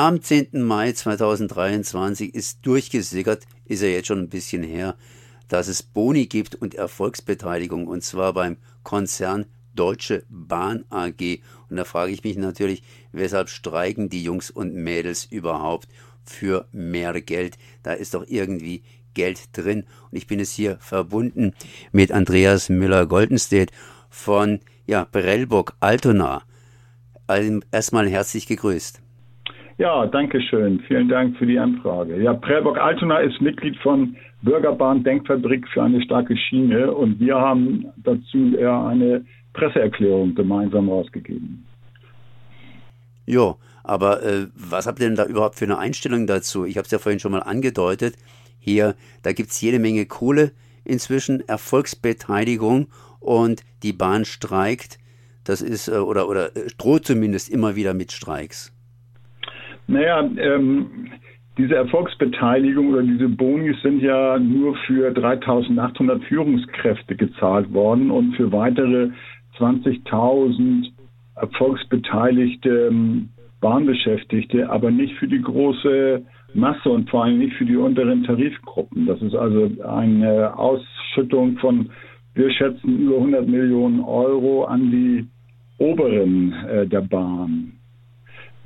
Am 10. Mai 2023 ist durchgesickert, ist ja jetzt schon ein bisschen her, dass es Boni gibt und Erfolgsbeteiligung und zwar beim Konzern Deutsche Bahn AG. Und da frage ich mich natürlich, weshalb streiken die Jungs und Mädels überhaupt für mehr Geld? Da ist doch irgendwie Geld drin. Und ich bin es hier verbunden mit Andreas Müller-Goldenstedt von ja, Brellburg Altona. Also erstmal herzlich gegrüßt. Ja, danke schön. Vielen Dank für die Anfrage. Ja, Prellbock Altona ist Mitglied von Bürgerbahn Denkfabrik für eine starke Schiene und wir haben dazu eher eine Presseerklärung gemeinsam rausgegeben. Jo, aber äh, was habt ihr denn da überhaupt für eine Einstellung dazu? Ich habe es ja vorhin schon mal angedeutet. Hier, da gibt es jede Menge Kohle inzwischen, Erfolgsbeteiligung und die Bahn streikt. Das ist, äh, oder, oder äh, droht zumindest immer wieder mit Streiks. Naja, ähm, diese Erfolgsbeteiligung oder diese Bonis sind ja nur für 3800 Führungskräfte gezahlt worden und für weitere 20.000 erfolgsbeteiligte ähm, Bahnbeschäftigte, aber nicht für die große Masse und vor allem nicht für die unteren Tarifgruppen. Das ist also eine Ausschüttung von, wir schätzen, über 100 Millionen Euro an die oberen äh, der Bahn,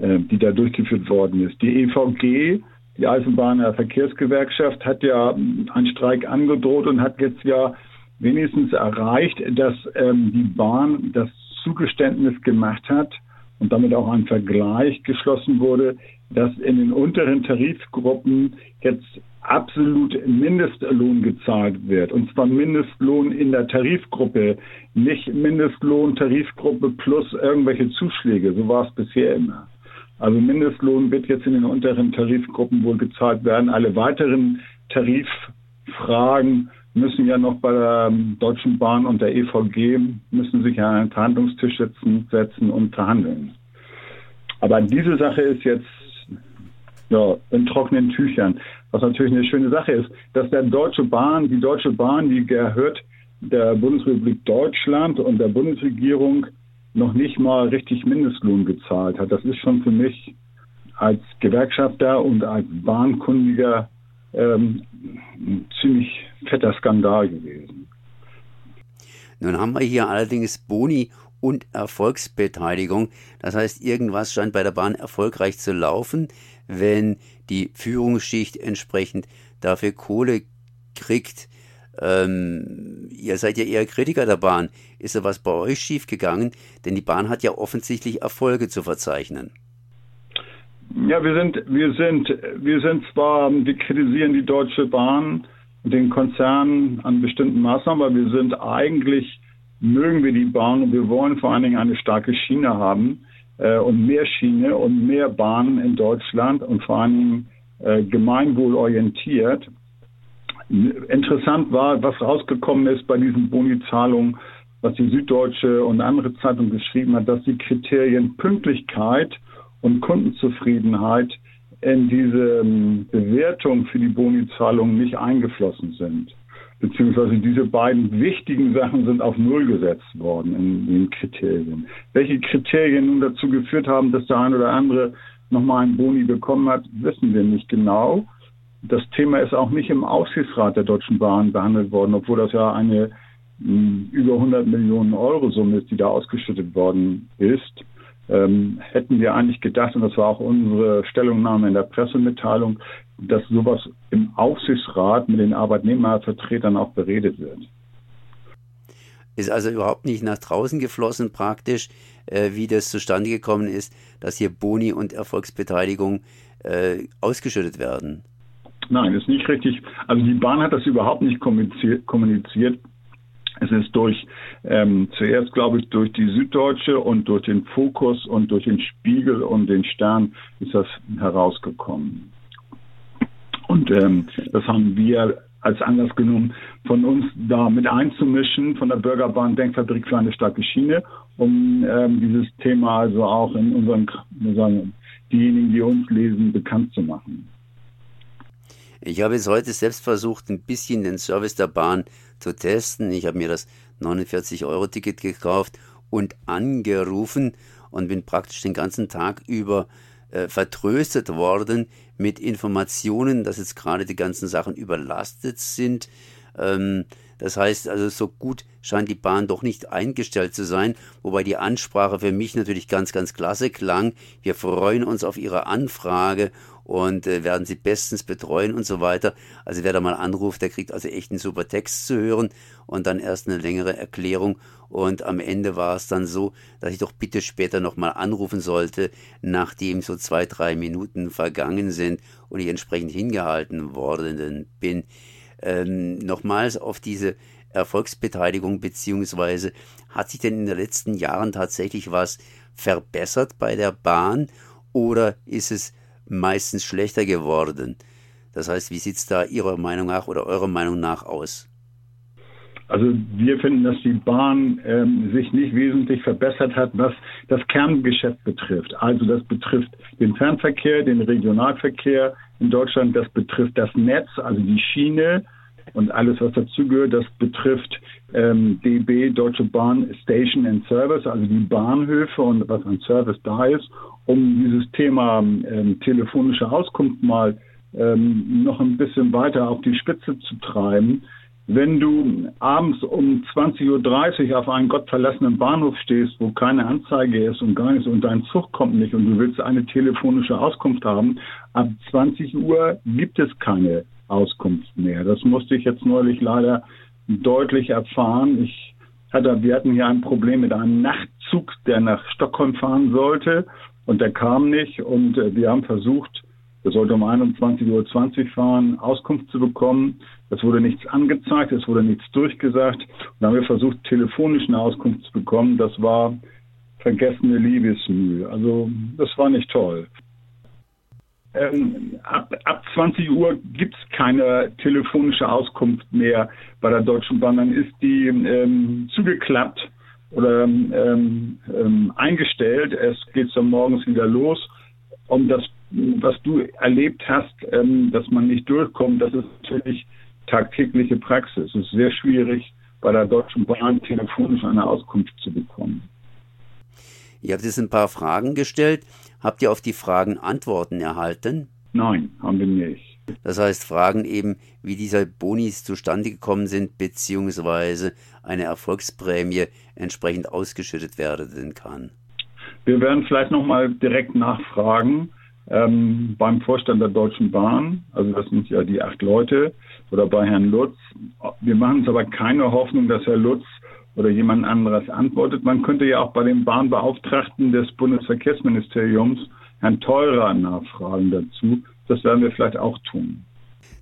die da durchgeführt worden ist. Die EVG, die Eisenbahner Verkehrsgewerkschaft, hat ja einen Streik angedroht und hat jetzt ja wenigstens erreicht, dass ähm, die Bahn das Zugeständnis gemacht hat und damit auch ein Vergleich geschlossen wurde, dass in den unteren Tarifgruppen jetzt absolut Mindestlohn gezahlt wird. Und zwar Mindestlohn in der Tarifgruppe, nicht Mindestlohn Tarifgruppe plus irgendwelche Zuschläge. So war es bisher immer. Also Mindestlohn wird jetzt in den unteren Tarifgruppen wohl gezahlt werden. Alle weiteren Tariffragen müssen ja noch bei der Deutschen Bahn und der EVG müssen sich an einen Verhandlungstisch setzen, setzen und verhandeln. Aber diese Sache ist jetzt ja, in trockenen Tüchern. Was natürlich eine schöne Sache ist, dass der Deutsche Bahn, die Deutsche Bahn, die gehört der Bundesrepublik Deutschland und der Bundesregierung noch nicht mal richtig Mindestlohn gezahlt hat. Das ist schon für mich als Gewerkschafter und als Bahnkundiger ähm, ein ziemlich fetter Skandal gewesen. Nun haben wir hier allerdings Boni und Erfolgsbeteiligung. Das heißt, irgendwas scheint bei der Bahn erfolgreich zu laufen, wenn die Führungsschicht entsprechend dafür Kohle kriegt. Ähm, ihr seid ja eher Kritiker der Bahn. Ist da was bei euch schiefgegangen? Denn die Bahn hat ja offensichtlich Erfolge zu verzeichnen. Ja, wir sind, wir sind, wir sind zwar, wir kritisieren die Deutsche Bahn und den Konzern an bestimmten Maßnahmen, aber wir sind eigentlich mögen wir die Bahn und wir wollen vor allen Dingen eine starke Schiene haben äh, und mehr Schiene und mehr Bahnen in Deutschland und vor allen Dingen äh, gemeinwohlorientiert. Interessant war, was rausgekommen ist bei diesen Boni-Zahlungen, was die Süddeutsche und andere Zeitung geschrieben hat, dass die Kriterien Pünktlichkeit und Kundenzufriedenheit in diese ähm, Bewertung für die Boni-Zahlungen nicht eingeflossen sind beziehungsweise diese beiden wichtigen Sachen sind auf Null gesetzt worden in den Kriterien. Welche Kriterien nun dazu geführt haben, dass der eine oder andere nochmal einen Boni bekommen hat, wissen wir nicht genau. Das Thema ist auch nicht im Aufsichtsrat der Deutschen Bahn behandelt worden, obwohl das ja eine mh, über 100 Millionen Euro Summe ist, die da ausgeschüttet worden ist ähm, hätten wir eigentlich gedacht, und das war auch unsere Stellungnahme in der Pressemitteilung, dass sowas im Aufsichtsrat mit den Arbeitnehmervertretern auch beredet wird. Ist also überhaupt nicht nach draußen geflossen praktisch, äh, wie das zustande gekommen ist, dass hier Boni und Erfolgsbeteiligung äh, ausgeschüttet werden. Nein, ist nicht richtig. Also die Bahn hat das überhaupt nicht kommuniziert. Es ist durch, ähm, zuerst glaube ich, durch die Süddeutsche und durch den Fokus und durch den Spiegel und den Stern ist das herausgekommen. Und ähm, das haben wir als Anlass genommen, von uns da mit einzumischen, von der Bürgerbahn Denkfabrik für eine starke Schiene, um ähm, dieses Thema also auch in unseren, sagen, diejenigen, die uns lesen, bekannt zu machen. Ich habe es heute selbst versucht, ein bisschen den Service der Bahn zu testen. Ich habe mir das 49-Euro-Ticket gekauft und angerufen und bin praktisch den ganzen Tag über äh, vertröstet worden mit Informationen, dass jetzt gerade die ganzen Sachen überlastet sind. Ähm, das heißt also, so gut scheint die Bahn doch nicht eingestellt zu sein, wobei die Ansprache für mich natürlich ganz, ganz klasse klang. Wir freuen uns auf Ihre Anfrage und äh, werden Sie bestens betreuen und so weiter. Also wer da mal anruft, der kriegt also echt einen super Text zu hören und dann erst eine längere Erklärung. Und am Ende war es dann so, dass ich doch bitte später nochmal anrufen sollte, nachdem so zwei, drei Minuten vergangen sind und ich entsprechend hingehalten worden bin. Ähm, nochmals auf diese Erfolgsbeteiligung beziehungsweise hat sich denn in den letzten Jahren tatsächlich was verbessert bei der Bahn oder ist es meistens schlechter geworden? Das heißt, wie sieht es da Ihrer Meinung nach oder eurer Meinung nach aus? Also wir finden, dass die Bahn ähm, sich nicht wesentlich verbessert hat, was das Kerngeschäft betrifft. Also das betrifft den Fernverkehr, den Regionalverkehr in Deutschland, das betrifft das Netz, also die Schiene und alles, was dazugehört. Das betrifft ähm, DB, Deutsche Bahn Station and Service, also die Bahnhöfe und was an Service da ist, um dieses Thema ähm, telefonische Auskunft mal ähm, noch ein bisschen weiter auf die Spitze zu treiben wenn du abends um 20.30 Uhr auf einen gottverlassenen Bahnhof stehst, wo keine Anzeige ist und gar nichts und dein Zug kommt nicht und du willst eine telefonische Auskunft haben, ab 20 Uhr gibt es keine Auskunft mehr. Das musste ich jetzt neulich leider deutlich erfahren. Ich hatte, wir hatten hier ein Problem mit einem Nachtzug, der nach Stockholm fahren sollte und der kam nicht und äh, wir haben versucht, er sollte um 21.20 Uhr fahren, Auskunft zu bekommen. Es wurde nichts angezeigt, es wurde nichts durchgesagt. Und dann haben wir versucht, telefonisch eine Auskunft zu bekommen. Das war vergessene Liebesmühe. Also das war nicht toll. Ähm, ab, ab 20 Uhr gibt es keine telefonische Auskunft mehr bei der Deutschen Bahn. Dann ist die ähm, zugeklappt oder ähm, ähm eingestellt. Es geht dann morgens wieder los. Um das was du erlebt hast, ähm, dass man nicht durchkommt, das ist natürlich tagtägliche Praxis. Es ist sehr schwierig, bei der Deutschen Bahn telefonisch eine Auskunft zu bekommen. Ihr habt jetzt ein paar Fragen gestellt. Habt ihr auf die Fragen Antworten erhalten? Nein, haben wir nicht. Das heißt, Fragen eben, wie diese Bonis zustande gekommen sind, beziehungsweise eine Erfolgsprämie entsprechend ausgeschüttet werden kann. Wir werden vielleicht nochmal direkt nachfragen ähm, beim Vorstand der Deutschen Bahn, also das sind ja die acht Leute, oder bei Herrn Lutz. Wir machen uns aber keine Hoffnung, dass Herr Lutz oder jemand anderes antwortet. Man könnte ja auch bei dem Bahnbeauftragten des Bundesverkehrsministeriums, Herrn Teurer, nachfragen dazu. Das werden wir vielleicht auch tun.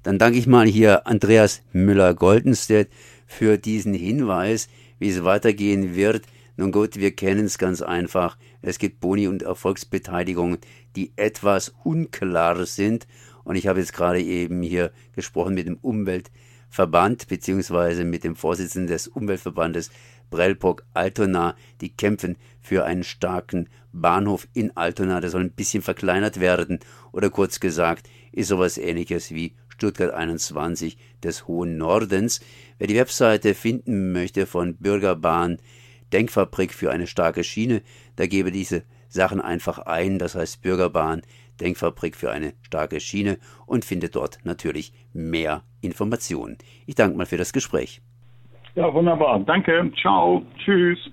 Dann danke ich mal hier Andreas Müller-Goldenstedt für diesen Hinweis, wie es weitergehen wird. Nun gut, wir kennen es ganz einfach. Es gibt Boni und Erfolgsbeteiligungen, die etwas unklar sind. Und ich habe jetzt gerade eben hier gesprochen mit dem Umweltverband beziehungsweise mit dem Vorsitzenden des Umweltverbandes Brellburg Altona. Die kämpfen für einen starken Bahnhof in Altona. Der soll ein bisschen verkleinert werden. Oder kurz gesagt, ist sowas ähnliches wie Stuttgart 21 des Hohen Nordens. Wer die Webseite finden möchte von Bürgerbahn, Denkfabrik für eine starke Schiene, da gebe diese Sachen einfach ein, das heißt Bürgerbahn, Denkfabrik für eine starke Schiene und finde dort natürlich mehr Informationen. Ich danke mal für das Gespräch. Ja, wunderbar. Danke. Ciao. Tschüss.